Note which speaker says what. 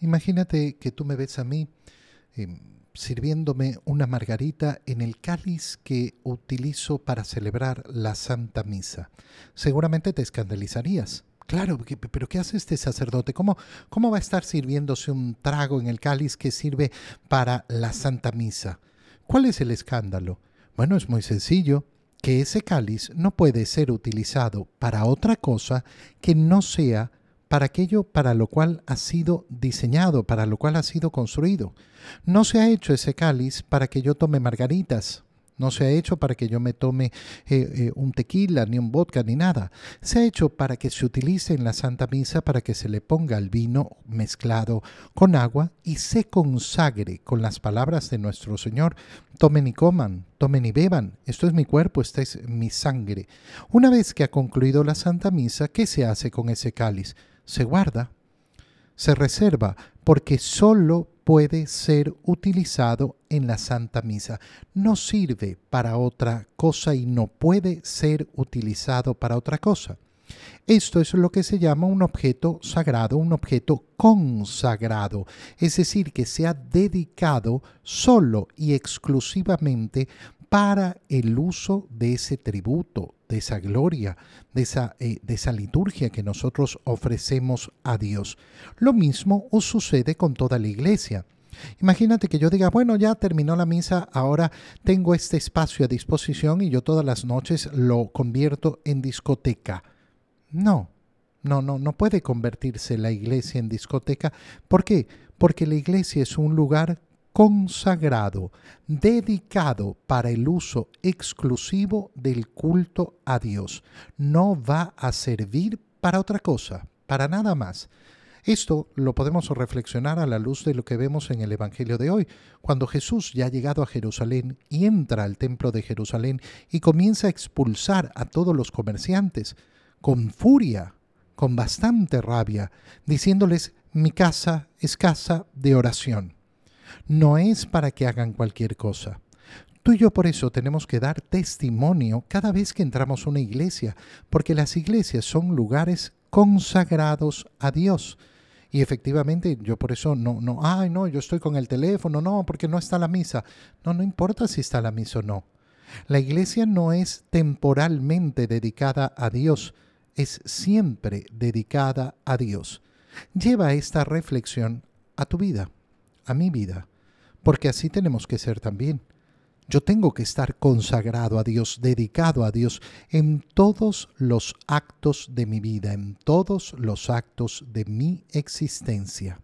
Speaker 1: Imagínate que tú me ves a mí em, sirviéndome una margarita en el cáliz que utilizo para celebrar la Santa Misa. Seguramente te escandalizarías. Claro, pero ¿qué hace este sacerdote? ¿Cómo, ¿Cómo va a estar sirviéndose un trago en el cáliz que sirve para la Santa Misa? ¿Cuál es el escándalo? Bueno, es muy sencillo, que ese cáliz no puede ser utilizado para otra cosa que no sea para aquello para lo cual ha sido diseñado, para lo cual ha sido construido. No se ha hecho ese cáliz para que yo tome margaritas, no se ha hecho para que yo me tome eh, eh, un tequila, ni un vodka, ni nada. Se ha hecho para que se utilice en la Santa Misa, para que se le ponga el vino mezclado con agua y se consagre con las palabras de nuestro Señor. Tomen y coman, tomen y beban. Esto es mi cuerpo, esta es mi sangre. Una vez que ha concluido la Santa Misa, ¿qué se hace con ese cáliz? Se guarda, se reserva, porque solo puede ser utilizado en la Santa Misa. No sirve para otra cosa y no puede ser utilizado para otra cosa. Esto es lo que se llama un objeto sagrado, un objeto consagrado, es decir, que se ha dedicado solo y exclusivamente para el uso de ese tributo, de esa gloria, de esa, eh, de esa liturgia que nosotros ofrecemos a Dios. Lo mismo os sucede con toda la iglesia. Imagínate que yo diga, bueno, ya terminó la misa, ahora tengo este espacio a disposición y yo todas las noches lo convierto en discoteca. No, no, no, no puede convertirse la iglesia en discoteca. ¿Por qué? Porque la iglesia es un lugar consagrado, dedicado para el uso exclusivo del culto a Dios. No va a servir para otra cosa, para nada más. Esto lo podemos reflexionar a la luz de lo que vemos en el Evangelio de hoy, cuando Jesús ya ha llegado a Jerusalén y entra al templo de Jerusalén y comienza a expulsar a todos los comerciantes con furia, con bastante rabia, diciéndoles, mi casa es casa de oración no es para que hagan cualquier cosa. Tú y yo por eso tenemos que dar testimonio cada vez que entramos a una iglesia, porque las iglesias son lugares consagrados a Dios. Y efectivamente, yo por eso no, no, ay, no, yo estoy con el teléfono, no, porque no está la misa. No, no importa si está la misa o no. La iglesia no es temporalmente dedicada a Dios, es siempre dedicada a Dios. Lleva esta reflexión a tu vida a mi vida, porque así tenemos que ser también. Yo tengo que estar consagrado a Dios, dedicado a Dios en todos los actos de mi vida, en todos los actos de mi existencia.